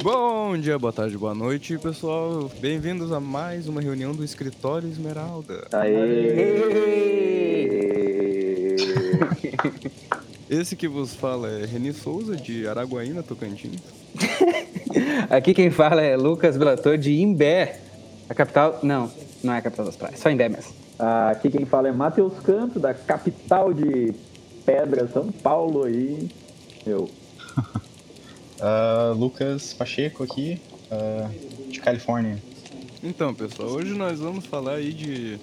Bom dia, boa tarde, boa noite, pessoal. Bem-vindos a mais uma reunião do Escritório Esmeralda. Aê! Esse que vos fala é Reni Souza, de Araguaína, Tocantins. Aqui quem fala é Lucas Belator, de Imbé. A capital. Não, não é a capital das praias, só Imbé mesmo. Aqui quem fala é Matheus Canto, da capital de Pedra, São Paulo aí. Eu. Uh, Lucas Pacheco aqui, uh, de Califórnia. Então, pessoal, hoje nós vamos falar aí de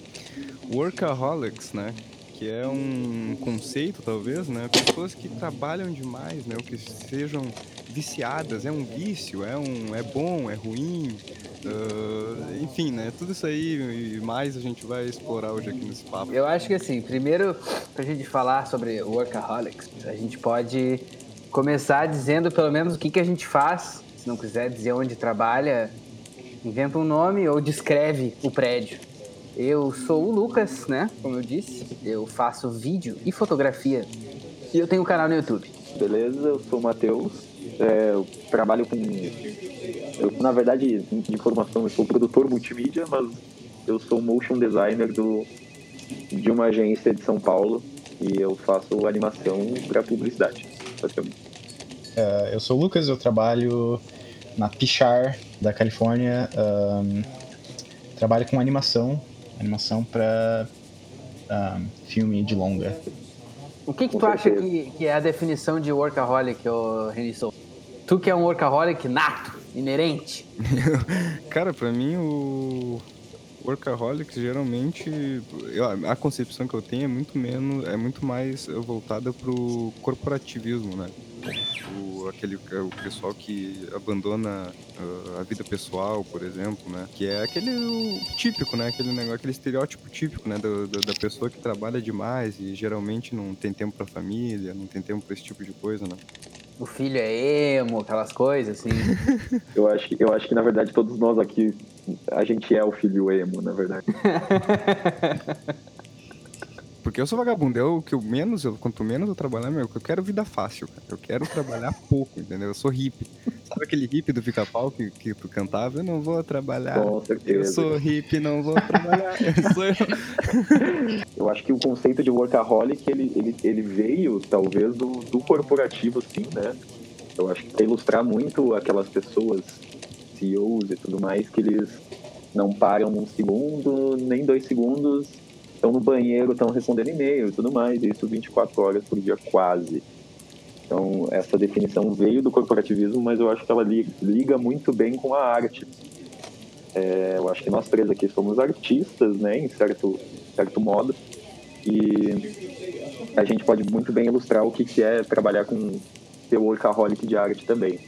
workaholics, né? Que é um conceito, talvez, né? Pessoas que trabalham demais, né? Ou que sejam viciadas. É um vício, é, um, é bom, é ruim. Uh, enfim, né? Tudo isso aí e mais a gente vai explorar hoje aqui nesse papo. Eu acho que assim, primeiro, pra gente falar sobre workaholics, a gente pode começar dizendo pelo menos o que, que a gente faz. Se não quiser dizer onde trabalha, inventa um nome ou descreve o prédio. Eu sou o Lucas, né? Como eu disse, eu faço vídeo e fotografia e eu tenho um canal no YouTube. Beleza, eu sou o Matheus. É, eu trabalho com. Eu, na verdade, de formação, eu sou produtor multimídia, mas eu sou motion designer do, de uma agência de São Paulo e eu faço animação para publicidade, basicamente. Uh, eu sou o Lucas, eu trabalho na Pichar, da Califórnia. Um, trabalho com animação, animação para um, filme de longa. O que, que tu acha que, que, é a definição de workaholic, ô Renison? Tu que é um workaholic nato, inerente? Cara, pra mim o workaholic geralmente a concepção que eu tenho é muito menos, é muito mais voltada pro corporativismo, né? O, aquele, o pessoal que abandona uh, a vida pessoal, por exemplo, né? Que é aquele típico, né? Aquele negócio, aquele estereótipo típico, né? Do, do, da pessoa que trabalha demais e geralmente não tem tempo pra família, não tem tempo pra esse tipo de coisa, né? O filho é emo, aquelas coisas, assim. eu, acho, eu acho que, na verdade, todos nós aqui, a gente é o filho emo, na verdade. Porque eu sou vagabundo, eu que eu menos, eu, quanto menos eu trabalhar, meu, eu quero vida fácil, cara. Eu quero trabalhar pouco, entendeu? Eu sou hippie. Sabe aquele hippie do pica-pau que, que tu cantava? Eu não vou trabalhar. Com certeza. Eu sou hippie, não vou trabalhar. eu, sou eu. acho que o conceito de workaholic, ele, ele, ele veio, talvez, do, do corporativo, sim, né? Eu acho que pra ilustrar muito aquelas pessoas, CEOs e tudo mais, que eles não param um segundo, nem dois segundos estão no banheiro, estão respondendo e-mail e tudo mais, isso 24 horas por dia quase. Então, essa definição veio do corporativismo, mas eu acho que ela liga muito bem com a arte. É, eu acho que nós três aqui somos artistas, né, em certo, certo modo, e a gente pode muito bem ilustrar o que, é trabalhar com ser workaholic de arte também.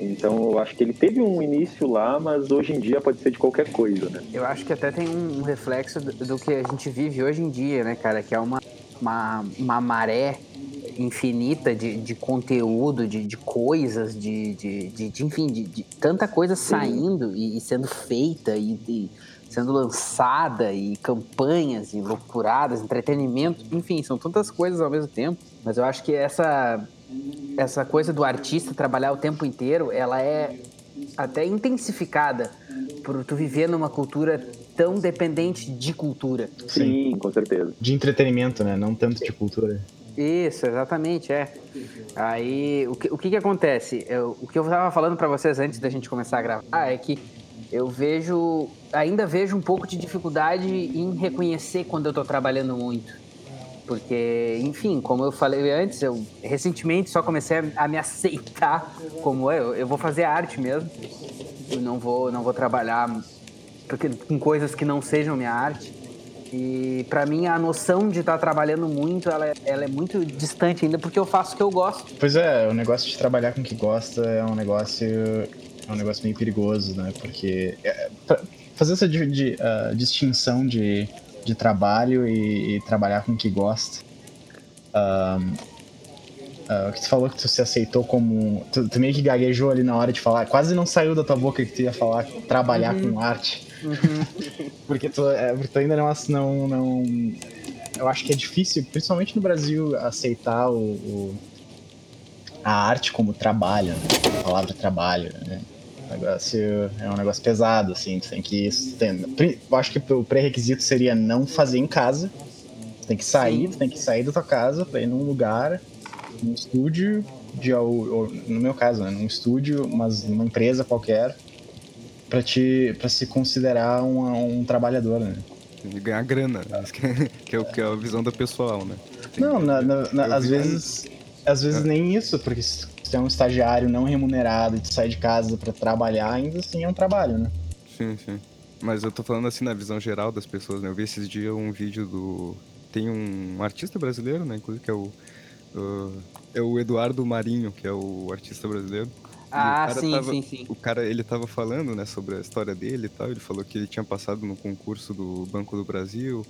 Então eu acho que ele teve um início lá, mas hoje em dia pode ser de qualquer coisa, né? Eu acho que até tem um reflexo do que a gente vive hoje em dia, né, cara? Que é uma, uma, uma maré infinita de, de conteúdo, de, de coisas, de, de, de, de enfim, de, de, tanta coisa saindo e, e, sendo feita e, e, sendo lançada e campanhas e loucuradas, entretenimento, enfim, são tantas coisas ao mesmo tempo. Mas eu acho que essa essa coisa do artista trabalhar o tempo inteiro, ela é até intensificada por tu viver numa cultura tão dependente de cultura. Sim, com certeza. De entretenimento, né? Não tanto de cultura. Isso, exatamente, é. Aí, o que, o que, que acontece? Eu, o que eu estava falando para vocês antes da gente começar a gravar é que eu vejo, ainda vejo um pouco de dificuldade em reconhecer quando eu estou trabalhando muito. Porque, enfim, como eu falei antes, eu recentemente só comecei a, me aceitar como eu. Eu vou fazer arte mesmo. Eu não vou, não vou trabalhar porque, com coisas que não sejam minha arte. E para mim a noção de estar tá trabalhando muito, ela, é, ela é muito distante ainda porque eu faço o que eu gosto. Pois é, o negócio de trabalhar com o que gosta é um negócio é um negócio meio perigoso, né? Porque é, fazer essa de, de, uh, distinção de de trabalho e, e trabalhar com o que gosta. Um, uh, que tu falou que tu se aceitou como. Tu, tu, meio que gaguejou ali na hora de falar, quase não saiu da tua boca que tu ia falar trabalhar uhum. com arte. porque, tu, é, porque tu ainda não, não, não. Eu acho que é difícil, principalmente no Brasil, aceitar o, o a arte como trabalho, né? a palavra trabalho, né? Negócio é um negócio pesado, assim, tu tem que. Tem, eu acho que o pré-requisito seria não fazer em casa. Tu tem que sair, tu tem que sair da tua casa pra ir num lugar, num estúdio, de, ou, ou, no meu caso, né, num estúdio, mas numa empresa qualquer, para te para se considerar um, um trabalhador, né? Ganhar grana, né? que, é, o, que é a visão do pessoal, né? Não, na, na, na, às vezes, às vezes é. nem isso, porque se você é um estagiário não remunerado e tu sai de casa para trabalhar, ainda assim é um trabalho, né? Sim, sim. Mas eu tô falando assim na visão geral das pessoas, né? Eu vi esses dias um vídeo do. Tem um artista brasileiro, né? Inclusive, que é o. Uh, é o Eduardo Marinho, que é o artista brasileiro. Ah, sim, tava, sim, sim. O cara, ele tava falando, né, sobre a história dele e tal. Ele falou que ele tinha passado no concurso do Banco do Brasil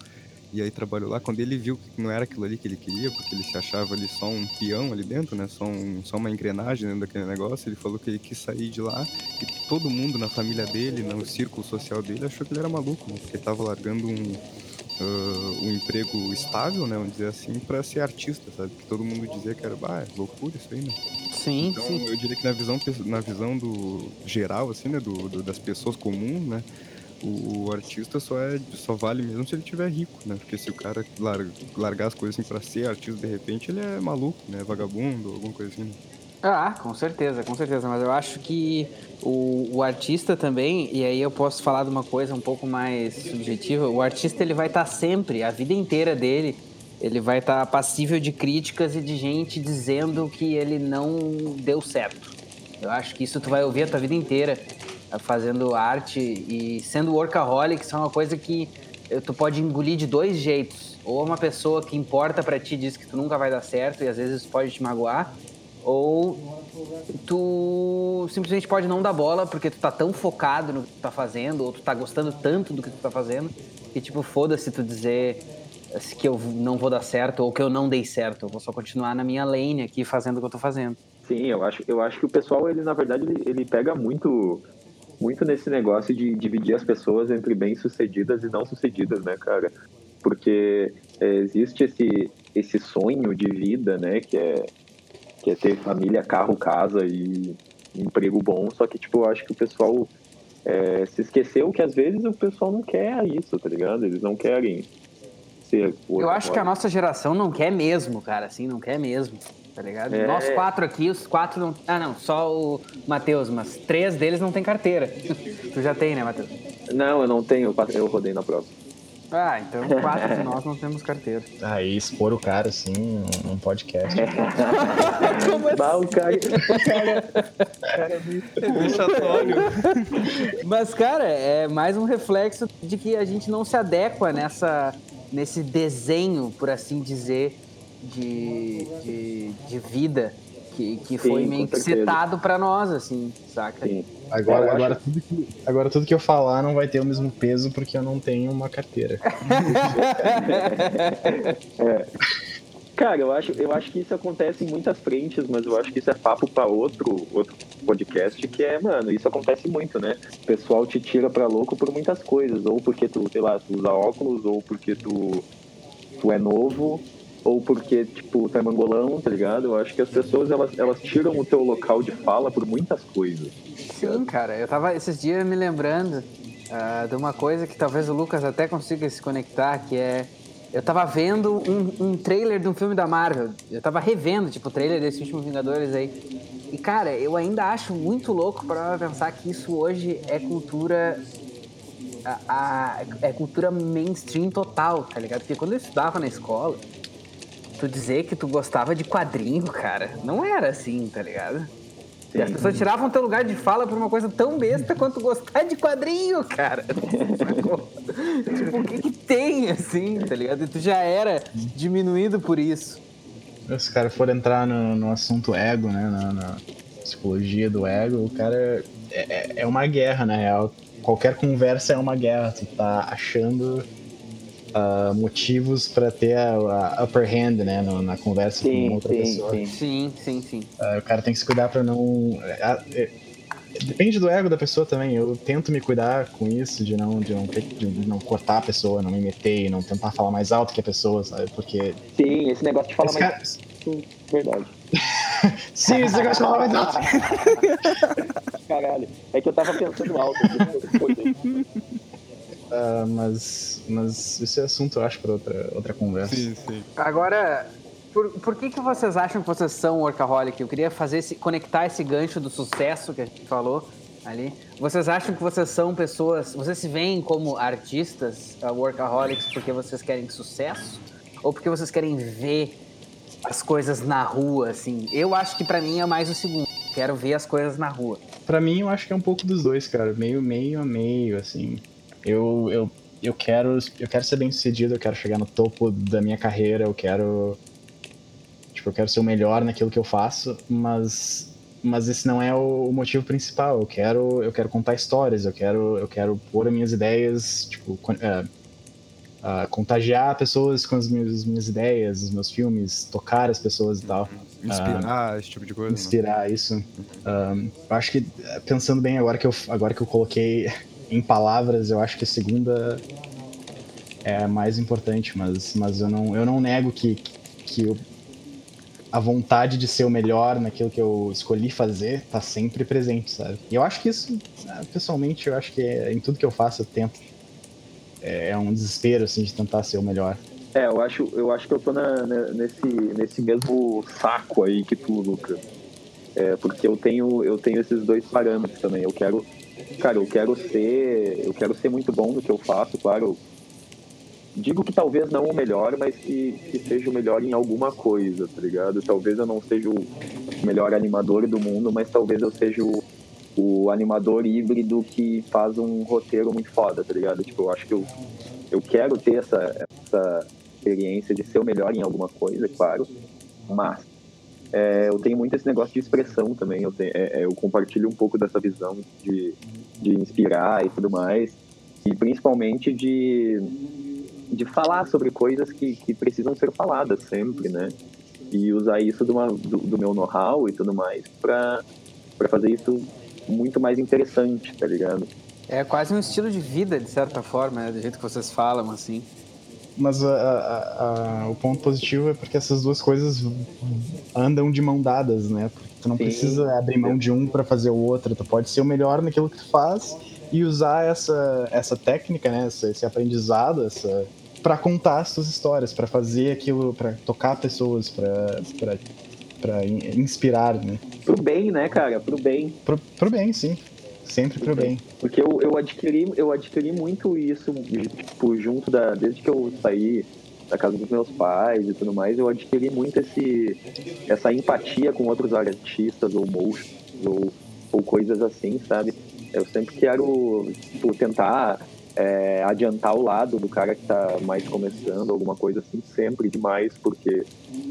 e aí trabalhou lá. Quando ele viu que não era aquilo ali que ele queria, porque ele se achava ali só um peão ali dentro, né, só, um, só uma engrenagem dentro daquele negócio, ele falou que ele quis sair de lá e todo mundo na família dele, no círculo social dele, achou que ele era maluco, né, porque ele tava largando um uh, um emprego estável, né, vamos dizer assim, para ser artista, sabe? Que todo mundo dizia que era, ah, é loucura isso aí, né? Sim, então, sim. eu diria que na visão, na visão do geral, assim, né, do, do das pessoas comuns, né, o, o, artista só é só vale mesmo se ele tiver rico, né? Porque se o cara larga, largar as coisas assim para ser artista de repente, ele é maluco, né? Vagabundo, alguma coisa assim. Né? Ah, com certeza, com certeza. Mas eu acho que o, o, artista também, e aí eu posso falar de uma coisa um pouco mais subjetiva, o artista ele vai estar tá sempre, a vida inteira dele, ele vai estar tá passível de críticas e de gente dizendo que ele não deu certo. Eu acho que isso tu vai ouvir a tua vida inteira fazendo arte e sendo workaholic, isso é uma coisa que tu pode engolir de dois jeitos. Ou uma pessoa que importa para ti diz que tu nunca vai dar certo e às vezes isso pode te magoar, ou tu simplesmente pode não dar bola porque tu tá tão focado no que tu tá fazendo, ou tu tá gostando tanto do que tu tá fazendo, que tipo, foda-se tu dizer que eu não vou dar certo ou que eu não dei certo. Eu vou só continuar na minha lane aqui fazendo o que eu tô fazendo. Sim, eu acho, eu acho que o pessoal, ele na verdade, ele, ele pega muito muito nesse negócio de dividir as pessoas entre bem-sucedidas e não-sucedidas, né, cara? Porque é, existe esse, esse sonho de vida, né, que é que é ter família, carro, casa e emprego bom. Só que, tipo, eu acho que o pessoal é, se esqueceu que às vezes o pessoal não quer isso, tá ligado? Eles não querem ser. Eu acho que a nossa geração não quer mesmo, cara, assim, não quer mesmo. Tá ligado? É... Nós quatro aqui, os quatro não. Ah, não, só o Matheus, mas três deles não tem carteira. tu já tem, né, Matheus? Não, eu não tenho, eu rodei na prova. Ah, então quatro de nós não temos carteira. Aí expor o cara assim num podcast. Como assim? Bah, o cara, cara, é vexatório. Mas, cara, é mais um reflexo de que a gente não se adequa nessa, nesse desenho, por assim dizer, de, de, de vida que, que Sim, foi meio que citado para nós, assim, saca? Sim. Agora, agora, tudo que, agora tudo que eu falar não vai ter o mesmo peso porque eu não tenho uma carteira. é. Cara, eu acho, eu acho que isso acontece em muitas frentes, mas eu acho que isso é papo para outro, outro podcast, que é, mano, isso acontece muito, né? O pessoal te tira pra louco por muitas coisas, ou porque tu, sei lá, tu usa óculos, ou porque tu, tu é novo, ou porque, tipo, tá mangolão, tá ligado? Eu acho que as pessoas, elas, elas tiram o teu local de fala por muitas coisas. Sim, cara. Eu tava esses dias me lembrando uh, de uma coisa que talvez o Lucas até consiga se conectar, que é... Eu tava vendo um, um trailer de um filme da Marvel. Eu tava revendo, tipo, o trailer desse último Vingadores aí. E, cara, eu ainda acho muito louco para pensar que isso hoje é cultura a, a, é cultura mainstream total, tá ligado? Porque quando eu estudava na escola, tu dizer que tu gostava de quadrinho, cara, não era assim, tá ligado? E as pessoas tiravam teu lugar de fala por uma coisa tão besta quanto gostar de quadrinho, cara. tipo, o que que tem, assim, tá ligado? E tu já era diminuído por isso. Se os caras forem entrar no, no, assunto ego, né, na, na, psicologia do ego, o cara é, é, é uma guerra, na real. Qualquer conversa é uma guerra. Tu tá achando uh, motivos para ter a, a, upper hand, né, no, na conversa sim, com outra sim, pessoa. Sim, sim, sim. sim. Uh, o cara tem que se cuidar para não. Uh, depende do ego da pessoa também. Eu tento me cuidar com isso, de não, de não, ter, de não cortar a pessoa, não me meter, não tentar falar mais alto que a pessoa, sabe? Porque. Sim, esse negócio de falar mais. cara- Sim, verdade. Sim, esse negócio de falar mais alto. Caralho. É que eu tava pensando alto. Ah, mas, mas esse é assunto, eu acho, para outra, outra conversa. Sim, sim. Agora, por, por que, que vocês acham que vocês são workaholic? Eu queria fazer esse, conectar esse gancho do sucesso que a gente falou ali. Vocês acham que vocês são pessoas. Vocês se veem como artistas, uh, workaholics, porque vocês querem sucesso? Ou porque vocês querem ver as coisas na rua, assim? Eu acho que pra mim é mais o segundo. Quero ver as coisas na rua. Pra mim, eu acho que é um pouco dos dois, cara. Meio, meio a meio, assim. Eu, eu, eu, quero, eu quero ser bem sucedido, eu quero chegar no topo da minha carreira, eu quero. Tipo, eu quero ser o melhor naquilo que eu faço, mas. Mas esse não é o motivo principal. Eu quero, eu quero contar histórias, eu quero, eu quero pôr as minhas ideias, tipo, é, ah, contagiar pessoas com as minhas, as minhas ideias, os meus filmes, tocar as pessoas e tal Inspirar, esse tipo de coisa. né? inspirar isso. Um, eu acho que, pensando bem, agora que, eu, agora que eu coloquei em palavras, eu acho que a segunda é a mais importante, mas, mas eu, não, eu não nego que, que eu- a vontade de ser o melhor naquilo que eu escolhi fazer tá sempre presente, sabe? E eu acho que isso, ah, pessoalmente, eu acho que é- em tudo que eu faço eu tento. É, é um desespero, assim, de tentar ser o melhor. É, eu acho, eu acho que eu tô na- na- nesse, nesse mesmo saco aí que tu, Lucas. É, porque eu tenho, eu tenho esses dois parâmetros também. Eu quero, cara, eu quero ser, eu quero ser muito bom no que eu faço, claro. Digo que talvez não o melhor, mas que, que seja o melhor em alguma coisa, tá ligado? Talvez eu não seja o melhor animador do mundo, mas talvez eu seja o, o animador híbrido que faz um roteiro muito foda, tá ligado? Tipo, eu acho que eu, eu quero ter essa, essa experiência de ser o melhor em alguma coisa, claro, mas é, eu tenho muito esse negócio de expressão também. Eu, tenho, é, é, eu compartilho um pouco dessa visão de, de inspirar e tudo mais, e principalmente de, de falar sobre coisas que, que precisam ser faladas sempre, né? E usar isso uma, do, do meu know-how e tudo mais para fazer isso muito mais interessante, tá ligado? É quase um estilo de vida, de certa forma, né? do jeito que vocês falam, assim. Mas a- a- a- o ponto positivo é porque essas duas coisas andam de mão dadas, né? Porque tu não Sim. precisa abrir mão de um pra fazer o outro. Tu pode ser o melhor naquilo que tu faz e usar essa, essa técnica, né? Esse, esse aprendizado, essa para contar as tuas histórias, pra fazer aquilo, pra tocar pessoas, pra in- inspirar, né? Pro bem, né, cara? Pro bem. Pro, pro bem, sim. Sempre pro bem. Porque eu, eu adquiri eu adquiri muito isso, tipo, junto da. Desde que eu saí da casa dos meus pais e tudo mais, eu adquiri muito esse, essa empatia com outros artistas ou motions ou, ou coisas assim, sabe? Eu sempre quero tipo, tentar é, adiantar o lado do cara que tá mais começando, alguma coisa assim, sempre demais, porque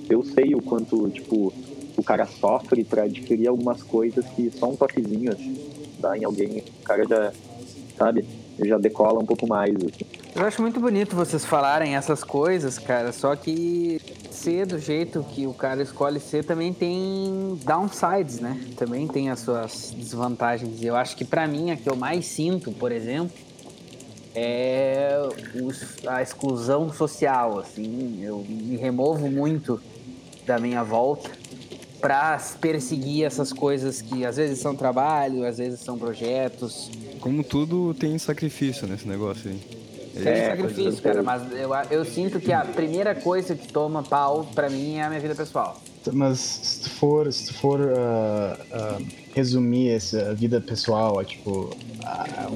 eu sei o quanto, tipo, o cara sofre para adquirir algumas coisas que só um toquezinho assim, em alguém, o cara já, sabe, já decola um pouco mais. Assim. Eu acho muito bonito vocês falarem essas coisas, cara, só que ser do jeito que o cara escolhe ser também tem downsides, né? Também tem as suas desvantagens. Eu acho que pra mim a que eu mais sinto, por exemplo, é a exclusão social, assim. Eu me removo muito da minha volta pra perseguir essas coisas que às vezes são trabalho, às vezes são projetos, Como tudo tem sacrifício nesse negócio aí. Tem É, sacrifício, cara, mas eu, eu sinto que a primeira coisa que toma pau pra mim é a minha vida pessoal. Mas se tu for, se tu for ah, ah, resumir essa vida pessoal, é tipo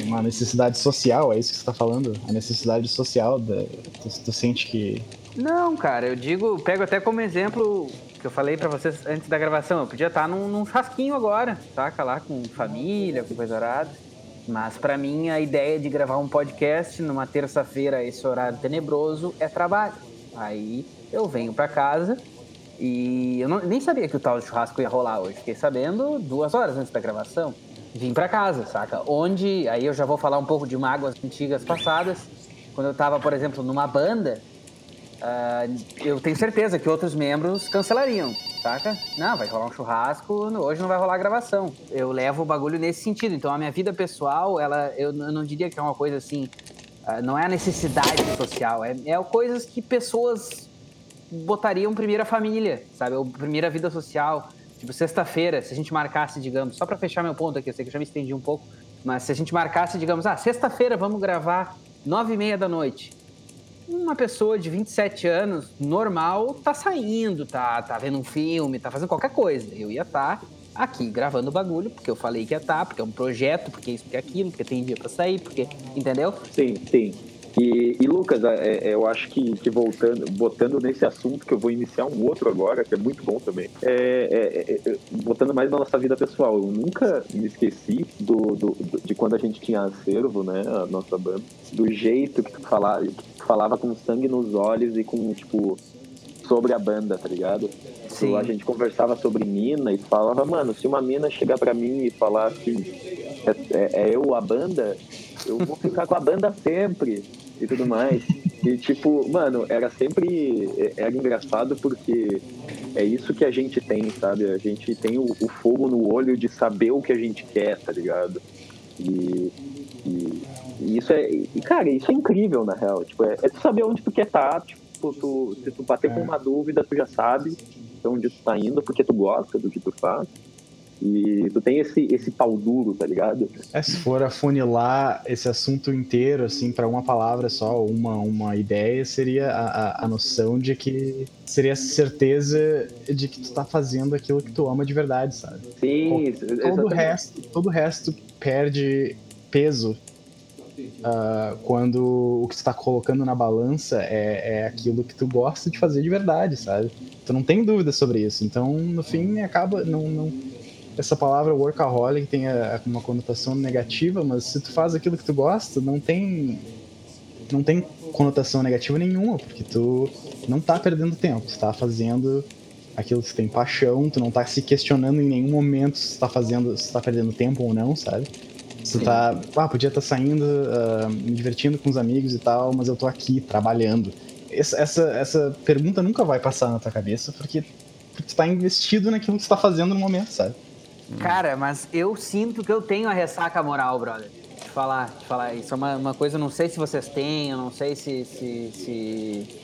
uma necessidade social, é isso que você tá falando? A necessidade social, da, tu, tu sente que. Não, cara, eu digo, pego até como exemplo que eu falei pra vocês antes da gravação. Eu podia estar num, num chasquinho agora, saca? Lá com família, com coisa arada. Mas pra mim a ideia de gravar um podcast numa terça-feira, esse horário tenebroso, é trabalho. Aí eu venho pra casa e eu não- nem sabia que o tal churrasco ia rolar hoje. Fiquei sabendo duas horas antes da gravação. Vim pra casa, saca? Onde, aí eu já vou falar um pouco de mágoas antigas passadas. Quando eu tava, por exemplo, numa banda, uh, eu tenho certeza que outros membros cancelariam, saca? Não, vai rolar um churrasco, hoje não vai rolar gravação. Eu levo o bagulho nesse sentido. Então a minha vida pessoal, ela, eu, eu não diria que é uma coisa assim. Uh, não é a necessidade social, é, é coisas que pessoas botariam primeira família, sabe? Ou primeira vida social. Tipo, sexta-feira, se a gente marcasse, digamos, só para fechar meu ponto aqui, eu sei que eu já me estendi um pouco, mas se a gente marcasse, digamos, ah, sexta-feira vamos gravar nove e meia da noite. Uma pessoa de 27 anos, normal, tá saindo, tá, tá vendo um filme, tá fazendo qualquer coisa. Eu ia estar tá aqui gravando o bagulho, porque eu falei que ia estar, tá, porque é um projeto, porque isso, porque aquilo, porque tem dia para sair, porque. Entendeu? Sim, sim. E, e Lucas, é, é, eu acho que, que, voltando, botando nesse assunto, que eu vou iniciar um outro agora, que é muito bom também, é, é, é, é botando mais na nossa vida pessoal, eu nunca me esqueci do, do, do, de quando a gente tinha acervo, né, a nossa banda, do jeito que tu falava, que tu falava com sangue nos olhos e com, tipo, sobre a banda, tá ligado? Sim. A gente conversava sobre mina e falava, mano, se uma mina chegar pra mim e falar assim, é, é, é eu a banda, eu vou ficar com a banda sempre e tudo mais. E tipo, mano, era sempre. Era engraçado porque é isso que a gente tem, sabe? A gente tem o, o fogo no olho de saber o que a gente quer, tá ligado? E, e, e isso é. E, cara, isso é incrível, na real. Tipo, é, é tu saber onde tu quer estar, tá, tipo, tu, se tu bater é. com uma dúvida, tu já sabe onde tu tá indo, porque tu gosta do que tu faz. E tu tem esse, esse pau duro, tá ligado? É, se for afunilar esse assunto inteiro, assim, para uma palavra só, uma, uma ideia, seria a, a, a, noção de que seria a certeza de que tu tá fazendo aquilo que tu ama de verdade, sabe? Sim, todo, todo o resto Todo o resto perde peso uh, quando o que tu tá colocando na balança é, é aquilo que tu gosta de fazer de verdade, sabe? Tu não tem dúvida sobre isso. Então, no fim, acaba. não, não essa palavra workaholic tem uma conotação negativa, mas se tu faz aquilo que tu gosta, não tem não tem conotação negativa nenhuma, porque tu não tá perdendo tempo, tu tá fazendo aquilo que tu tem paixão, tu não tá se questionando em nenhum momento se tu tá fazendo, se tu tá perdendo tempo ou não, sabe? Se tu tá, ah, podia estar tá saindo, uh, me divertindo com os amigos e tal, mas eu tô aqui trabalhando. Essa, essa, essa pergunta nunca vai passar na tua cabeça, porque tu tá investido naquilo que tu tá fazendo no momento, sabe? Cara, mas eu sinto que eu tenho a ressaca moral, brother. De falar, de falar. Isso é uma, uma coisa, não sei se vocês têm, eu não sei se, se, se,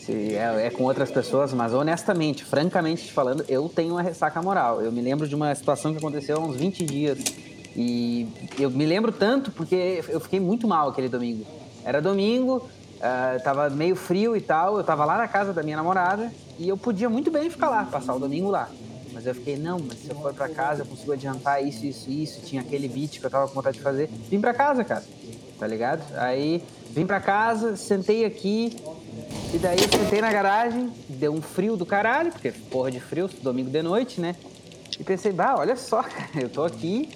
se é, é, com outras pessoas, mas honestamente, francamente falando, eu tenho uma ressaca moral. Eu me lembro de uma situação que aconteceu há uns 20 dias. E eu me lembro tanto porque eu fiquei muito mal aquele domingo. Era domingo, uh, tava meio frio e tal, eu tava lá na casa da minha namorada e eu podia muito bem ficar lá, passar o domingo lá. Mas eu fiquei, não, mas se eu for pra casa eu consigo adiantar isso, isso, isso. Tinha aquele beat que eu tava com vontade de fazer. Vim pra casa, cara. Tá ligado? Aí vim pra casa, sentei aqui. E daí sentei na garagem, deu um frio do caralho, porque porra de frio, domingo de noite, né? E pensei, bah, olha só, cara, eu tô aqui,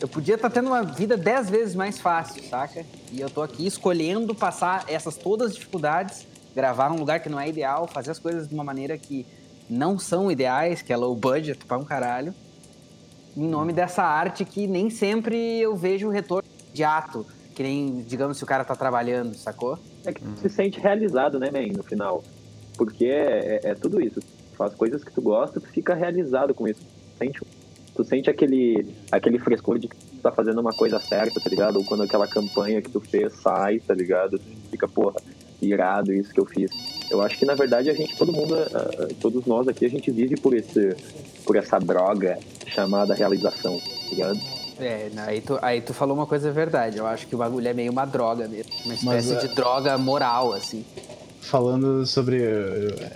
eu podia estar tá tendo uma vida dez vezes mais fácil, saca? E eu tô aqui escolhendo passar essas todas as dificuldades, gravar num lugar que não é ideal, fazer as coisas de uma maneira que não são ideais, que é low budget pra um caralho, em nome dessa arte que nem sempre eu vejo retorno imediato, que nem, digamos, se o cara tá trabalhando, sacou? É que tu se sente realizado, né, man, no final. Porque é, é, é tudo isso. Tu faz coisas que tu gosta, tu fica realizado com isso. Tu sente, tu sente aquele, aquele frescor de que tu tá fazendo uma coisa certa, tá ligado? Ou quando aquela campanha que tu fez sai, tá ligado? Tu fica, porra, irado isso que eu fiz. Eu acho que na verdade a gente, todo mundo, eh, eh, todos nós aqui, a gente vive por esse, por essa droga chamada realização, tá ligado? É, aí tu, aí tu falou uma coisa verdade. Eu acho que o bagulho é meio uma droga mesmo. Uma espécie Mas, de droga moral, assim. Falando sobre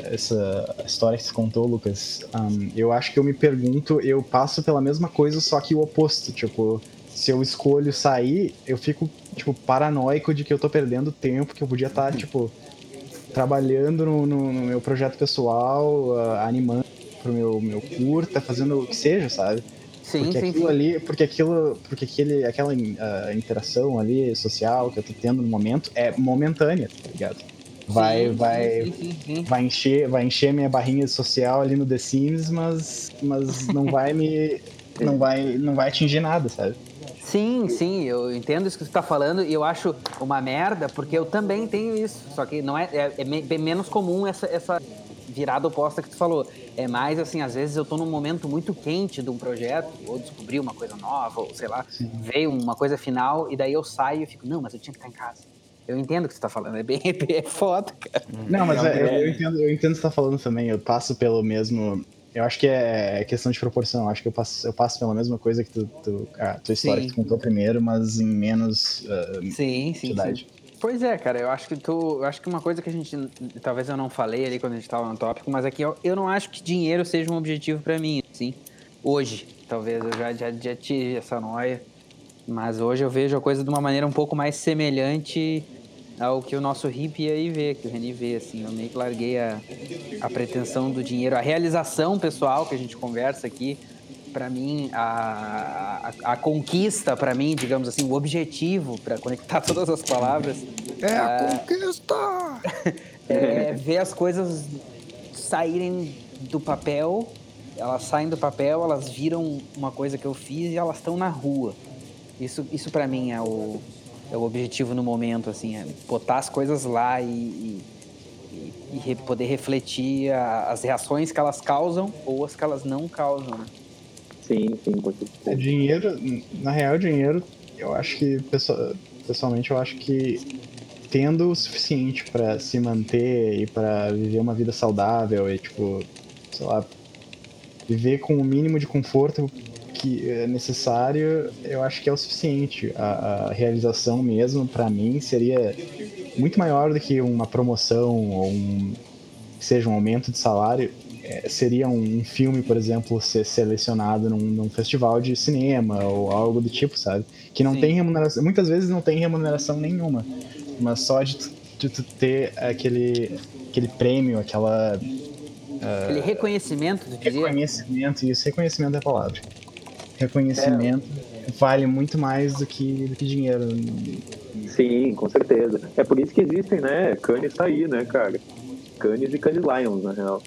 essa história que você contou, Lucas, um, eu acho que eu me pergunto, eu passo pela mesma coisa, só que o oposto. Tipo, se eu escolho sair, eu fico, tipo, paranoico de que eu tô perdendo tempo, que eu podia estar, tá, tipo, trabalhando no, no, no, meu projeto pessoal, uh, animando pro meu, meu curta, fazendo o que seja, sabe? Sim, porque sim, aquilo sim. ali, porque aquilo, porque aquele, aquela uh, interação ali social que eu tô tendo no momento é momentânea, tá ligado? Vai, sim, vai, vai encher, vai encher minha barrinha social ali no The Sims, mas, mas não vai me, não vai, não vai atingir nada, sabe? Sim, sim, eu entendo isso que você está falando e eu acho uma merda, porque eu também tenho isso. Só que não é, é, é me- menos comum essa, essa virada oposta que tu falou. É mais assim, às vezes eu tô num momento muito quente de um projeto, ou descobri uma coisa nova, ou sei lá, veio uma coisa final, e daí eu saio e fico, não, mas eu tinha que estar em casa. Eu entendo o que você tá falando, é bem é foda, cara. Não, mas é, eu, é- eu entendo, eu entendo o que você tá falando também. Eu passo pelo mesmo. Eu acho que é questão de proporção. Eu acho que eu passo, eu passo pela mesma coisa que tu, tu- a tua história Sim. que tu contou primeiro, mas em menos uh, Sim, sim, sim. Pois é, cara, eu acho que tu. Eu acho que uma coisa que a gente. Talvez eu não falei ali quando a gente tava no tópico, mas aqui eu, eu não acho que dinheiro seja um objetivo pra mim, assim. Hoje, talvez eu já, já, já tive essa noia. Mas hoje eu vejo a coisa de uma maneira um pouco mais semelhante ao que o nosso hippie aí vê, que o Reni vê, assim. Eu meio que larguei a, a pretensão do dinheiro, a realização pessoal que a gente conversa aqui. Pra mim, a, a, a conquista, pra mim, digamos assim, o objetivo, pra conectar todas as palavras, É a Ah. conquista! é ver as coisas saírem do papel, elas saem do papel, elas viram uma coisa que eu fiz e elas estão na rua. Isso, isso para mim é o, é o objetivo no momento, assim, é botar as coisas lá e, e, e- e re- poder refletir a- as reações que elas causam ou as que elas não causam. né? Sim, sim, com É, dinheiro, na real, dinheiro, eu acho que, pesso- pessoalmente, eu acho que tendo o suficiente pra se manter e pra viver uma vida saudável e, tipo, sei lá, viver com o mínimo de conforto que é necessário, eu acho que é o suficiente. A, a realização mesmo, pra mim, seria muito maior do que uma promoção ou um, seja um aumento de salário. É, seria um filme, por exemplo, ser selecionado num, num festival de cinema ou algo do tipo, sabe? Que não Sim. tem remuneração, muitas vezes não tem remuneração nenhuma, mas só de tu, de tu ter aquele, aquele prêmio, aquela Aquele reconhecimento, tu reconhecimento, isso, reconhecimento é a palavra. Reconhecimento vale muito mais do que, do que dinheiro. Sim, com certeza. É por isso que existem, né? Canis tá aí, né, cara? Canis e Canis Lions, na real.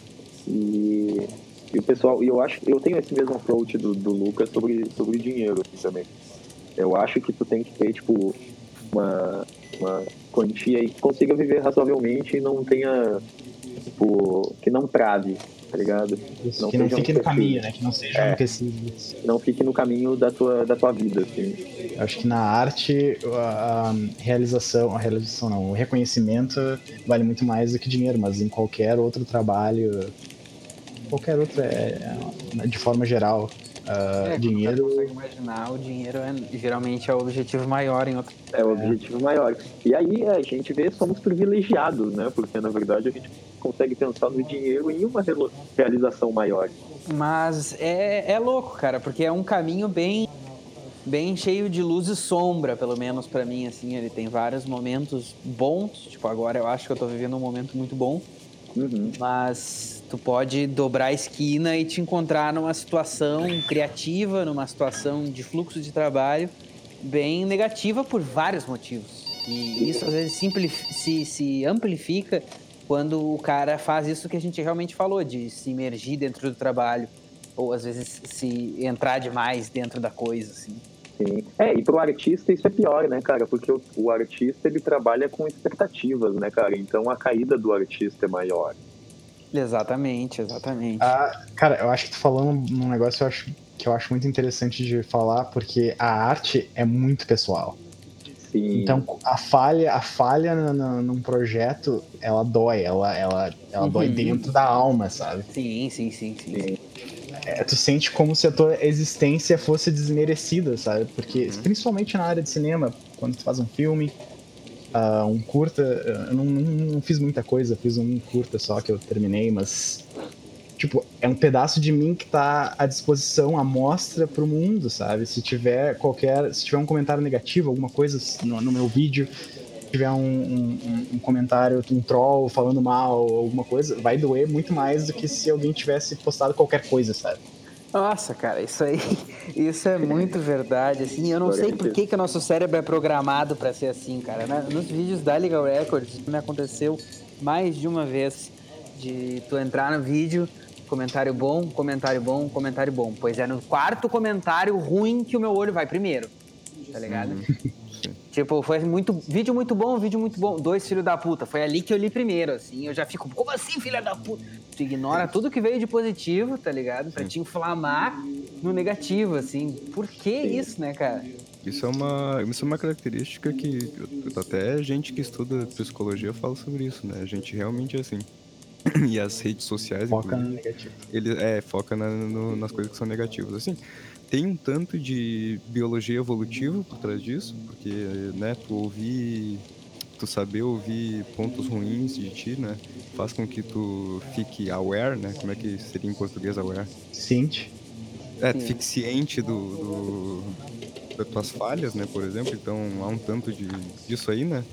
E, e o pessoal, e eu acho eu tenho esse mesmo approach do, do Lucas sobre, sobre dinheiro assim, também. Eu acho que tu tem que ter, tipo, uma, uma quantia aí que consiga viver razoavelmente e não tenha, tipo, que não trave, tá ligado? Isso, Não que não um fique no empecilho. caminho, né? Que não seja É. um. Não fique no caminho da tua, da tua vida, assim. Eu acho que na arte a, a realização, a realização não, o reconhecimento vale muito mais do que dinheiro, mas em qualquer outro trabalho, qualquer outro, é, é, de forma geral, ah, É, dinheiro Como você consegue imaginar, o dinheiro é, geralmente é o objetivo maior em outro. É o objetivo maior. E aí a gente vê somos privilegiados, né? Porque na verdade a gente consegue pensar no dinheiro em uma realização maior. Mas é, é louco, cara, porque é um caminho bem bem cheio de luz e sombra, pelo menos pra mim, assim. Ele tem vários momentos bons, tipo, agora eu acho que eu tô vivendo um momento muito bom, Uhum. mas tu pode dobrar a esquina e te encontrar numa situação criativa, numa situação de fluxo de trabalho bem negativa por vários motivos. E isso às vezes se, se amplifica quando o cara faz isso que a gente realmente falou, de se imergir dentro do trabalho, ou às vezes se entrar demais dentro da coisa, assim. Sim. É, e pro artista isso é pior, né, cara? Porque o, o artista ele trabalha com expectativas, né, cara? Então a caída do artista é maior. Exatamente, exatamente. Ah, cara, eu acho que tu falando num negócio eu acho, que eu acho muito interessante de falar, porque a arte é muito pessoal. Sim. Então a falha, a falha no- no- num projeto, ela dói, ela, ela, ela dói Uhum. dentro da alma, sabe? Sim, sim, sim, sim. Sim. É, tu sente como se a tua existência fosse desmerecida, sabe? Porque, principalmente na área de cinema, quando tu faz um filme, ah, um curta, eu não, não- não fiz muita coisa, fiz um curta só que eu terminei, mas. Tipo, é um pedaço de mim que tá à disposição, à mostra pro mundo, sabe? Se tiver qualquer. Se tiver um comentário negativo, alguma coisa no, no meu vídeo, se tiver um, um- um- comentário, um troll falando mal, alguma coisa, vai doer muito mais do que se alguém tivesse postado qualquer coisa, sabe? Nossa, cara, isso aí, isso é muito verdade, assim, eu não sei por que, que o nosso cérebro é programado pra ser assim, cara. Nos vídeos da Legal Records, me aconteceu mais de uma vez de tu entrar no vídeo, comentário bom, comentário bom, comentário bom. Pois é no quarto comentário ruim que o meu olho vai primeiro. tá ligado? Uhum. Sim. Tipo, foi muito. Vídeo muito bom, vídeo muito bom. Dois filhos da puta. Foi ali que eu li primeiro, assim. Eu já fico, como assim, filha da puta? Tu ignora tudo que veio de positivo, tá ligado? Pra Sim. te inflamar no negativo, assim. Por que isso, né, cara? Isso é uma, isso é uma característica que até gente que estuda psicologia fala sobre isso, né? A gente realmente é assim. E as redes sociais, Foca no negativo. ele é, foca na- no- nas coisas que são negativas. Assim, tem um tanto de biologia evolutiva por trás disso, porque, né, tu ouvir, tu saber ouvir pontos ruins de ti, né, faz com que tu fique aware, né, como é que seria em português aware? Ciente. É, Sim. fique ciente do, do- das tuas falhas, né, por exemplo, então há um tanto de, disso aí, né,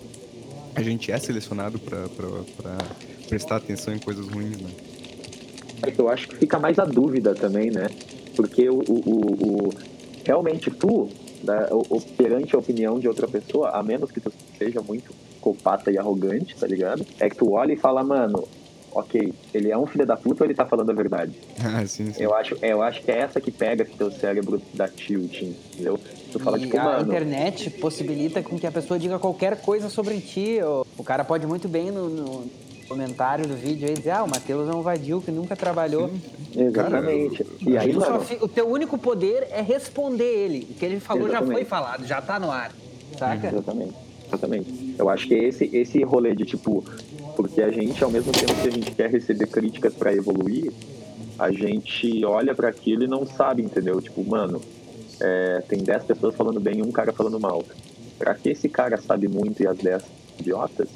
a gente é selecionado pra prestar atenção em coisas ruins, né. É eu acho que fica mais a dúvida também, né? Porque o, o, o- realmente tu, né, perante a opinião de outra pessoa, a menos que tu seja muito copata e arrogante, tá ligado? É que tu olha e fala, mano, ok, ele é um filho da puta ou ele tá falando a verdade? Ah, sim, sim. Eu acho, eu acho que é essa que pega que teu cérebro dá tilt, entendeu? Tu fala, e tipo, a mano, internet possibilita com que a pessoa diga qualquer coisa sobre ti. ou- O cara pode muito bem no, no comentário do vídeo aí dizer, ah, o Matheus é um vadio que nunca trabalhou. exatamente. e aí, mano, fi- o teu único poder é responder ele. O que ele falou já Exatamente. foi falado, já tá no ar. Saca? Exatamente. Exatamente. Eu acho que esse, esse rolê de tipo, porque a gente, ao mesmo tempo que a gente quer receber críticas pra evoluir, a gente olha pra aquilo e não sabe, entendeu? Tipo, mano, é, tem 10 pessoas falando bem e um cara falando mal. Pra que esse cara sabe muito e as 10 idiotas,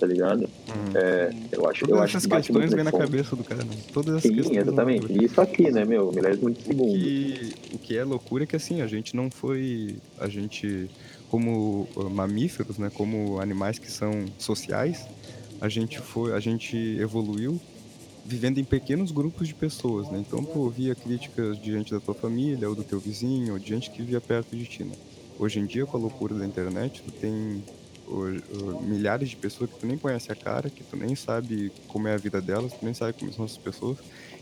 tá ligado? É, eu acho, eu Todas acho essas que questões vêm na ponto. cabeça do cara, né? Todas essas Sim, questões. vão na exatamente. E isso aqui, né, meu? Milésimo de segundo. que o que é loucura é que assim a gente não foi a gente como mamíferos né como animais que são sociais a gente foi a gente evoluiu vivendo em pequenos grupos de pessoas né então tu ouvia críticas de gente da tua família ou do teu vizinho ou de gente que vivia perto de ti né hoje em dia com a loucura da internet tu tem milhares de pessoas que tu nem conhece a cara que tu nem sabe como é a vida delas tu nem sabe como são essas pessoas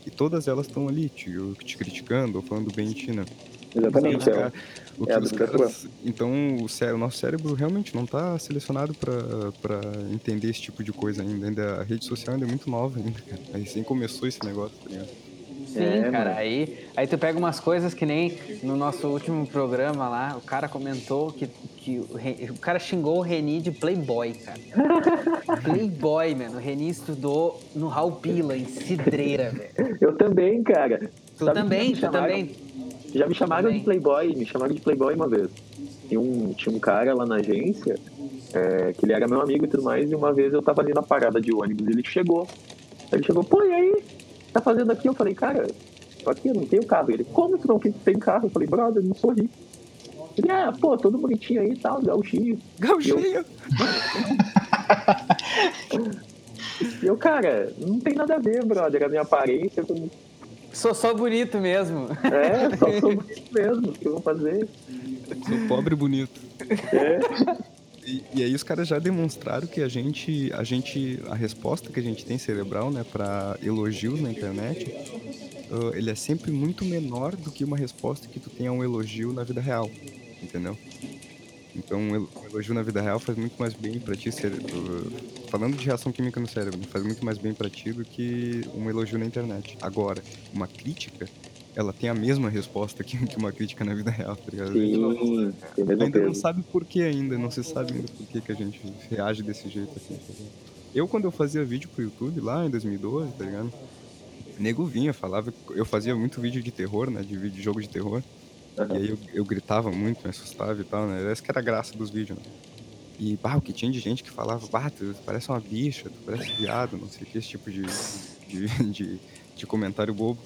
e todas elas estão ali te, te criticando ou falando bem de ti, né? Exatamente. Os é. cara- o que é os caras, então o, cé- o nosso cérebro realmente não está selecionado para entender esse tipo de coisa ainda. ainda. A rede social ainda é muito nova ainda, cara. Aí recém começou esse negócio, tá ligado? Sim, É, cara. mano. Aí, aí tu pega umas coisas que nem no nosso último programa lá, o cara comentou que, que o, Re- o cara xingou o Reni de Playboy, cara. Playboy, mano. O Reni estudou no Raul Pila, em Cidreira, velho. Eu também, cara. Tu Sabe também, tu também. Já me chamaram Também. de Playboy, me chamaram de Playboy uma vez. Tinha um, tinha um cara lá na agência, é, que ele era meu amigo e tudo mais, e uma vez eu tava ali na parada de ônibus e ele chegou. Ele chegou, pô, e aí? Tá fazendo aqui? Eu falei, cara, tô aqui, eu não tenho carro. Ele, como tu não tem carro? Eu falei, brother, eu não sou rico. Ele, ah, pô, todo bonitinho aí e tal, gauchinho. Gauchinho! E eu, cara, não tem nada a ver, brother, a minha aparência com... Sou só bonito mesmo. É, só sou bonito mesmo, o que eu vou fazer? Sou pobre e bonito. É, E, e aí os caras já demonstraram que a gente, a gente, a resposta que a gente tem cerebral, né, para elogios na internet, ah, ele é sempre muito menor do que uma resposta que tu tem a um elogio na vida real, entendeu? Então um el- elogio na vida real faz muito mais bem pra ti, falando de reação química no cérebro, faz muito mais bem pra ti do que um elogio na internet. Agora, uma crítica, ela tem a mesma resposta que, uma crítica na vida real, tá ligado? sim, tem o mesmo Ainda não sabe por que ainda, não se sabe ainda por que, que a gente reage desse jeito assim. tá? Eu, quando eu fazia vídeo pro YouTube lá em 2012, tá ligado? Nego vinha, falava. Eu fazia muito vídeo de terror, né? De vídeo de jogo de terror. E aí eu, eu gritava muito, me assustava e tal, né? Essa que era a graça dos vídeos, né? E, bah, o que tinha de gente que falava, bah, tu parece uma bicha, tu parece viado, não sei o que, esse tipo de, de, de, de comentário bobo.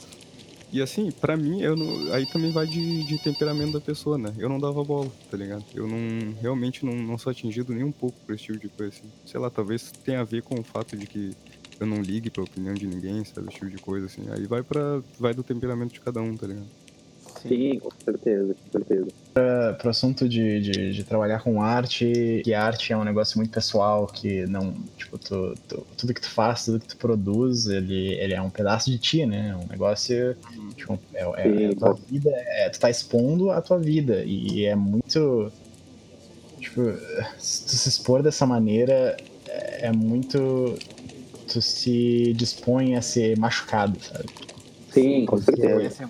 E assim, pra mim, eu não, aí também vai de, de temperamento da pessoa, né? Eu não dava bola, tá ligado? Eu não, realmente não, não sou atingido nem um pouco por esse tipo de coisa, assim. Sei lá, talvez tenha a ver com o fato de que eu não ligue pra opinião de ninguém, sabe? Esse tipo de coisa, assim. Aí vai pra, vai do temperamento de cada um, tá ligado? Sim, com certeza, com certeza. Para o assunto de, de, de, trabalhar com arte, que arte é um negócio muito pessoal, que não, tipo, tu, tu, tudo que tu faz, tudo que tu produz, ele, ele é um pedaço de ti, né? É um negócio, tipo, é, é, é a tua vida, é, tu tá expondo a tua vida, e é muito, tipo, se tu se expor dessa maneira, é, é muito, tu se dispõe a ser machucado, sabe? Sim, com certeza.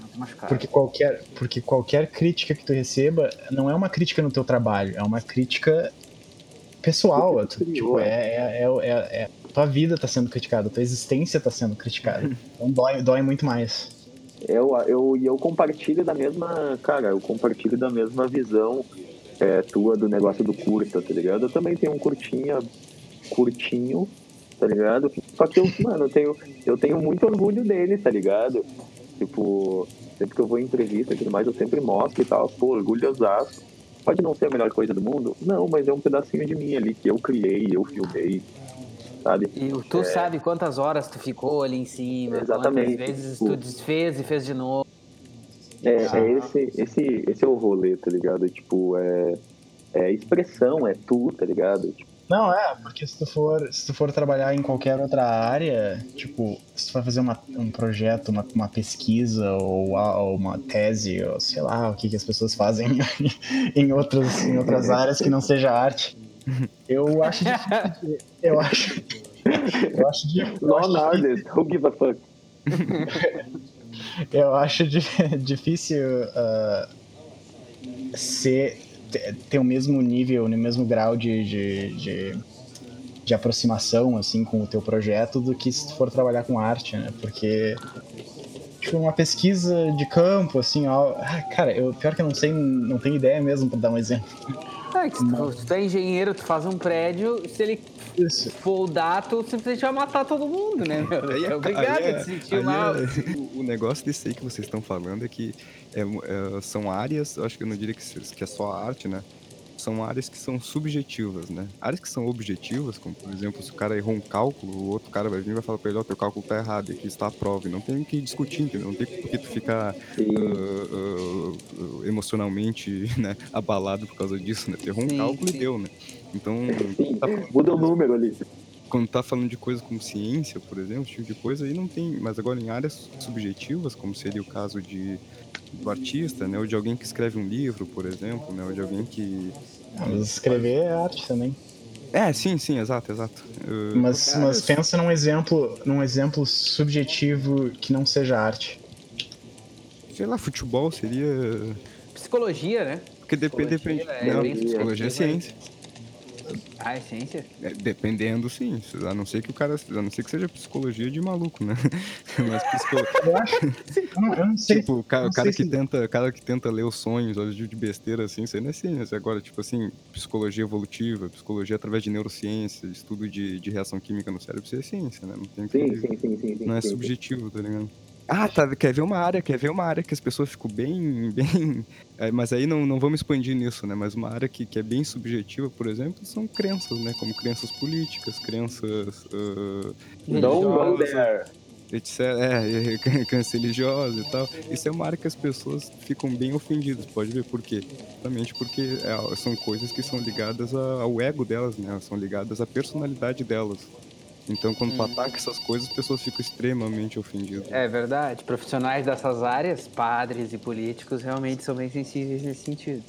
Porque qualquer, porque qualquer crítica que tu receba não é uma crítica no teu trabalho, é uma crítica pessoal. Tu, tipo, é, é, é, é, tua vida está sendo criticada, tua existência está sendo criticada. Então dói, dói muito mais. Eu, eu, eu compartilho da mesma. Cara, eu compartilho da mesma visão é, tua do negócio do curta, tá ligado? Eu também tenho um curtinha, curtinho, tá ligado? Só que eu, mano, eu tenho, eu tenho muito orgulho dele, tá ligado? Tipo, sempre que eu vou em entrevista e tudo mais, eu sempre mostro e tal, pô, orgulhosaço. Pode não ser a melhor coisa do mundo? Não, mas é um pedacinho de mim ali que eu criei, eu filmei, sabe? E tu é... sabe quantas horas tu ficou ali em cima, Exatamente. quantas vezes tipo... tu desfez e fez de novo. É, ah. é esse, esse, esse é o rolê, tá ligado? Tipo, é, é expressão, é tu, tá ligado? Tipo, não, é, porque se tu for, se tu for trabalhar em qualquer outra área, tipo, se tu for fazer uma, um projeto, uma, uma pesquisa ou, ou, uma tese, ou sei lá, o que, que as pessoas fazem em, outros, em outras áreas que não seja arte, eu acho difícil. Eu acho. Eu acho difícil. Non-artist, who give a fuck? eu acho difícil uh, ser ter o mesmo nível, o mesmo grau de, de, de, de, aproximação assim com o teu projeto do que se tu for trabalhar com arte, né? Porque tipo, uma pesquisa de campo, assim, ó, ah, cara, eu pior que eu não sei, não tenho ideia mesmo para dar um exemplo. É, se tu, se tu é engenheiro, tu faz um prédio, se ele Isso. for o dato, simplesmente vai matar todo mundo, né, meu? Aí é, é obrigado é, a se sentir mal. É, o, o negócio desse aí que vocês estão falando é que é, é, são áreas, eu acho que eu não diria que, que é só arte, né? São áreas que são subjetivas, né? Áreas que são objetivas, como por exemplo, se o cara errou um cálculo, o outro cara vai vir e vai falar pra ele, ó, oh, teu cálculo tá errado, aqui está a prova. E não tem que discutir, entendeu? Não tem por que tu ficar uh, uh, emocionalmente né, abalado por causa disso, né? Tu errou um sim, cálculo sim. e deu, né? Então. Tá... Muda o número ali quando tá falando de coisa como ciência, por exemplo, esse tipo de coisa, aí não tem. Mas agora em áreas subjetivas, como seria o caso de do artista, né? Ou de alguém que escreve um livro, por exemplo, né? Ou de alguém que. Ah, mas escrever é arte também. É, sim, sim, exato, exato. Uh, mas, mas pensa num exemplo, num exemplo subjetivo que não seja arte. Sei lá, futebol seria. Psicologia, né? Porque depende. Depende. É, não, psicologia é ciência. Ah, é ciência? É, dependendo, sim. A não ser que o cara. A não ser que seja psicologia de maluco, né? Mas psicologia. eu não sei. Tipo, o cara, o cara que tenta, cara que tenta ler os sonhos, olhos de besteira, assim, isso aí não é ciência. Agora, tipo assim, psicologia evolutiva, psicologia através de neurociência, estudo de, de reação química no cérebro, isso é ciência, né? Não tem que. Sim, sim, sim, sim, Não é subjetivo, tá ligado? Ah, tá. Quer ver uma área, quer ver uma área que as pessoas ficam bem. bem é, mas aí não, não vamos expandir nisso, né? Mas uma área que, que é bem subjetiva, por exemplo, são crenças, né? Como crenças políticas, crenças. Uh, Don't go there. Etc. É, crença religiosa e tal. Isso é uma área que as pessoas ficam bem ofendidas, pode ver por quê? Justamente porque é, são coisas que são ligadas ao ego delas, né? São ligadas à personalidade delas. Então, quando hum. tu ataca essas coisas, as pessoas ficam extremamente ofendidas. É verdade. Profissionais dessas áreas, padres e políticos, realmente são bem sensíveis nesse sentido.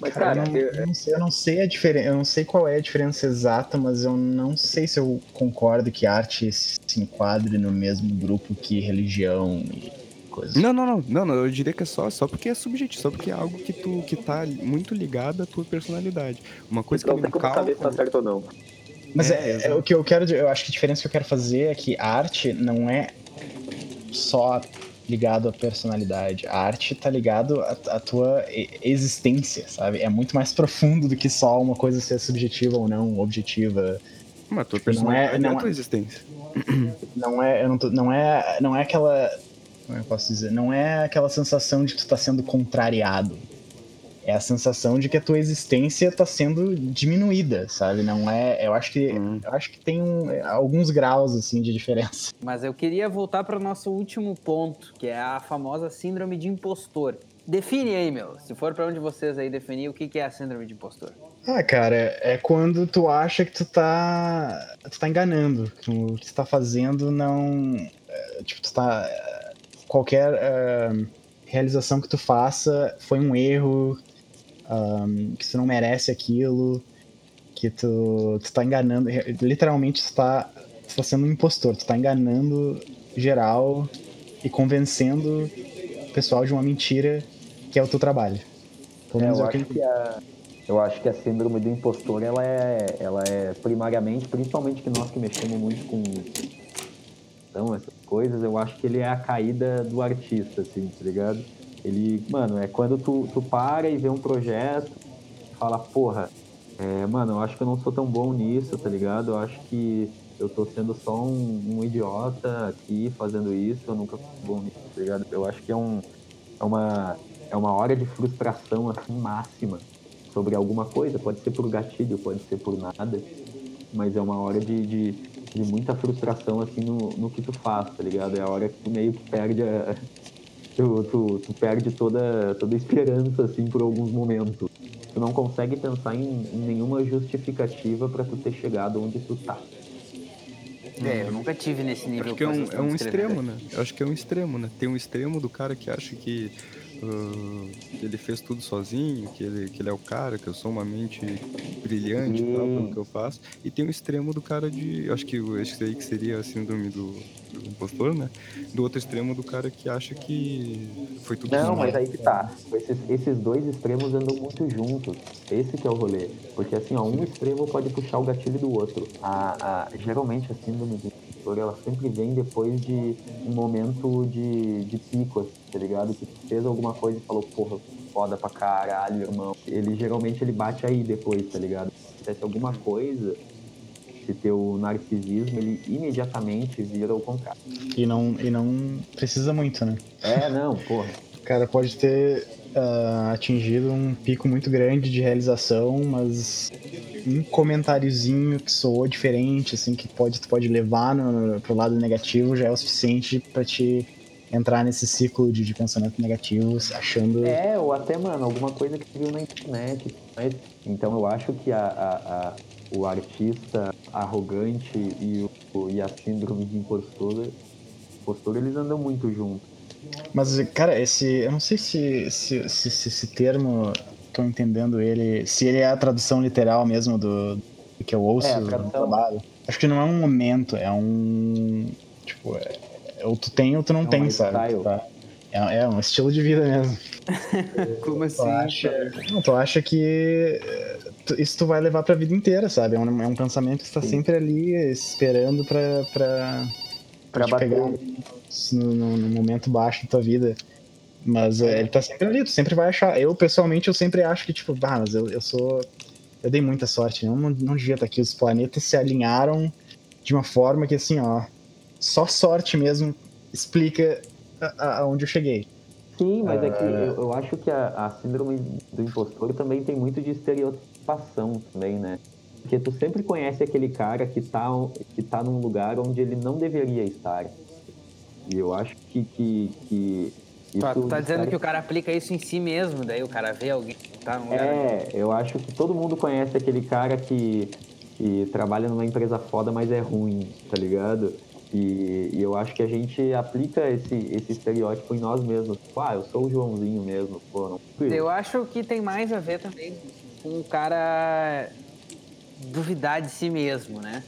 Mas, cara, eu, não, eu, não sei, eu não sei a diferença, eu não sei qual é a diferença exata, mas eu não sei se eu concordo que arte se enquadre no mesmo grupo que religião e coisas. Não, não, não, não, não, eu diria que é só, só porque é subjetivo, só porque é algo que tu que tá muito ligado à tua personalidade. Uma coisa então, que não tem como saber se tá certo ou não. Mas é, é, é, o que eu quero, eu acho que a diferença que eu quero fazer é que a arte não é só ligado à personalidade. A arte tá ligado à, à, tua existência, sabe? É muito mais profundo do que só uma coisa ser subjetiva ou não, objetiva. Mas a tua personalidade não é, não é a tua existência. Não é, eu não, tô, não é, não é aquela, como eu posso dizer, não é aquela sensação de que tu tá sendo contrariado é a sensação de que a tua existência está sendo diminuída, sabe? Não é, eu acho que hum. eu acho que tem um, alguns graus assim de diferença. Mas eu queria voltar para o nosso último ponto, que é a famosa síndrome de impostor. define aí, meu. Se for para onde vocês aí definir, o que, que é a síndrome de impostor? Ah, cara, é quando tu acha que tu tá. Tu tá enganando. Que o que tu tá fazendo não. é, Tipo, tu tá. é, Qualquer é, realização que tu faça foi um erro, ahn, que tu não merece aquilo, que tu, tu tá enganando. Literalmente, tu tá, tu tá sendo um impostor, tu tá enganando geral e convencendo o pessoal de uma mentira que é o teu trabalho. Pelo É, menos eu, é que acho que a, eu acho que a síndrome do impostor, ela é, ela é primariamente, principalmente que nós que mexemos muito com então, essas coisas, eu acho que ele é a caída do artista, assim, tá ligado? Ele, mano, é quando tu, tu para e vê um projeto, fala, porra, é, mano, eu acho que eu não sou tão bom nisso, tá ligado? Eu acho que eu tô sendo só um, um idiota aqui fazendo isso, eu nunca fui bom nisso, tá ligado? Eu acho que é, um, é, uma, é uma hora de frustração, assim, máxima sobre alguma coisa, pode ser por gatilho, pode ser por nada, mas é uma hora de, de, de muita frustração, assim, no, no que tu faz, tá ligado? É a hora que tu meio que perde a... Tu, tu, tu perde toda, toda a esperança, assim, por alguns momentos. Tu não consegue pensar em, em nenhuma justificativa pra tu ter chegado onde tu tá. É, eu nunca tive nesse nível. Acho que é um, é um extremo, né? Eu acho que é um extremo, né? Tem um extremo do cara que acha que ah, ele fez tudo sozinho, que ele, que ele é o cara, que eu sou uma mente brilhante e tal, pelo que eu faço. E tem o extremo do cara de. Acho que o- esse aí que seria a síndrome do, do impostor, né? Do outro extremo do cara que acha que foi tudo Não, mas aí que tá. Esses, esses dois extremos andam muito juntos. Esse que é o rolê. Porque assim, ó, um extremo pode puxar o gatilho do outro. A, a, geralmente a síndrome do impostor, ela sempre vem depois de um momento de, de pico, assim, tá ligado? Que fez alguma coisa e falou, porra, foda pra caralho, irmão. Ele geralmente ele bate aí depois, tá ligado? Se acontece alguma coisa, esse teu narcisismo, ele imediatamente vira o contrário. E não, e não precisa muito, né? É, não, porra. O cara pode ter ah, atingido um pico muito grande de realização, mas um comentáriozinho que soou diferente, assim, que pode, tu pode levar no, pro lado negativo já é o suficiente pra te entrar nesse ciclo de, de pensamento negativo, achando. É, ou até, mano, alguma coisa que viu na internet. Mas, então eu acho que a, a- a- o artista arrogante e, o, e a síndrome de impostor, impostor, eles andam muito juntos. Mas, cara, esse. Eu não sei se, se, se, se esse termo. Tô entendendo ele. Se ele é a tradução literal mesmo do, do que eu ouço É, no trabalho. Acho que não é um momento, é um. Tipo, é, é- ou tu tem ou tu não É tem, sabe? Tá? É, é um estilo de vida mesmo. Como assim? Tu acha, não, tu acha que tu- isso tu vai levar pra vida inteira, sabe? É um, é um pensamento que tu tá Sim. sempre ali esperando pra, pra, Pra te bater. pegar momento baixo da tua vida. Mas eh, ele tá sempre ali, tu sempre vai achar. Eu, pessoalmente, eu sempre acho que, tipo, bah, mas eu, eu sou. Eu dei muita sorte, não, não, não devia estar aqui. Os planetas se alinharam de uma forma que, assim, ó, só sorte mesmo explica aonde eu cheguei. Sim, mas é que eu, eu acho que a, a síndrome do impostor também tem muito de estereotipação também, né? Porque tu sempre conhece aquele cara que tá, que tá num lugar onde ele não deveria estar. E eu acho que, que, que Tu tá, dizendo que o cara aplica isso em si mesmo, daí o cara vê alguém que tá num lugar. É, eu acho que todo mundo conhece aquele cara que, que trabalha numa empresa foda, mas é ruim, tá ligado? E, e eu acho que a gente aplica esse, esse estereótipo em nós mesmos. Tipo, ah, eu sou o Joãozinho mesmo, pô, eu. Eu acho que tem mais a ver também com o cara duvidar de si mesmo, né?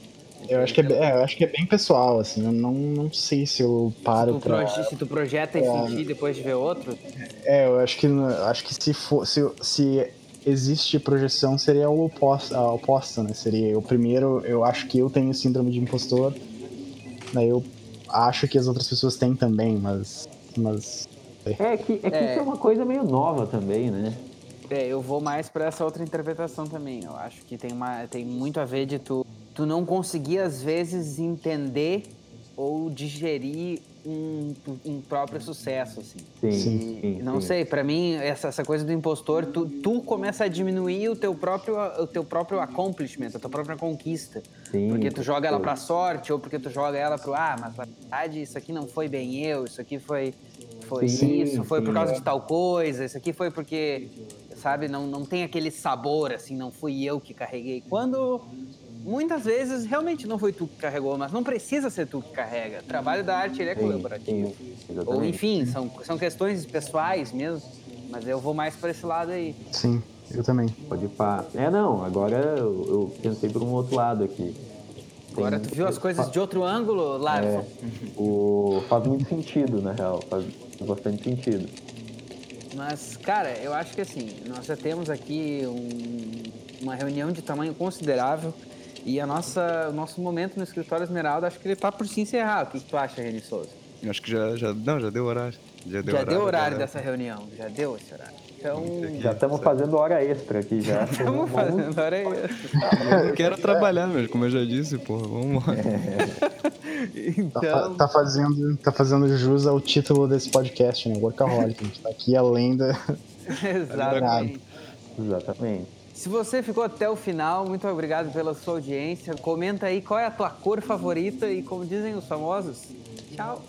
Eu acho, que é, é, eu acho que é bem pessoal, assim. Eu não, não sei se eu paro Tu pra. proje- se tu projeta em sentir depois de ver outro, É, eu acho que acho que se for, se, se existe projeção seria o oposto, a oposta, né? Seria o primeiro, eu acho que eu tenho síndrome de impostor. Daí eu acho que as outras pessoas têm também, mas mas É que, é que É. isso é uma coisa meio nova também, né? É, eu vou mais pra essa outra interpretação também. Eu acho que tem, uma, tem muito a ver de tu, tu não conseguir, às vezes, entender ou digerir um, um próprio sucesso, assim. Sim, Sim. sim, Não sim. sei, pra mim, essa, essa coisa do impostor, tu, tu começa a diminuir o teu próprio, o teu próprio accomplishment, a tua própria conquista. Sim, porque tu joga ela pra sorte, ou porque tu joga ela pro, ah, mas na verdade isso aqui não foi bem eu, isso aqui foi, foi isso, foi por causa de tal coisa, isso aqui foi porque, sabe, não, não tem aquele sabor, assim, não fui eu que carreguei. Quando muitas vezes realmente não foi tu que carregou, mas não precisa ser tu que carrega. O trabalho da arte ele é Sim, colaborativo. sim, Ou enfim, são, são questões pessoais mesmo, mas eu vou mais para esse lado aí. Sim, eu também. Pode pá. É, não, agora eu, eu pensei por um outro lado aqui. Tem- Agora tu viu as coisas de outro ângulo, Larson? É, o, faz muito sentido, na real. Faz bastante sentido. Mas, cara, eu acho que assim, nós já temos aqui um- uma reunião de tamanho considerável e a nossa, o nosso momento no escritório Esmeralda, acho que ele tá por se encerrar. O que, que tu acha, Reni Souza? Acho que já, já. Não, já deu horário. Já deu já horário. deu horário dessa reunião, já deu esse horário. Então, Já estamos fazendo hora extra aqui já. estamos fazendo hora aí. Eu quero trabalhar, mas como eu já disse, porra, vamos lá. Tá, Então, fa- tá fazendo, tá fazendo jus ao título desse podcast, né? Workaholic. A gente tá aqui além da. exatamente. Exatamente. Se você ficou até o final, muito obrigado pela sua audiência. Comenta aí qual é a tua cor favorita e como dizem os famosos, tchau.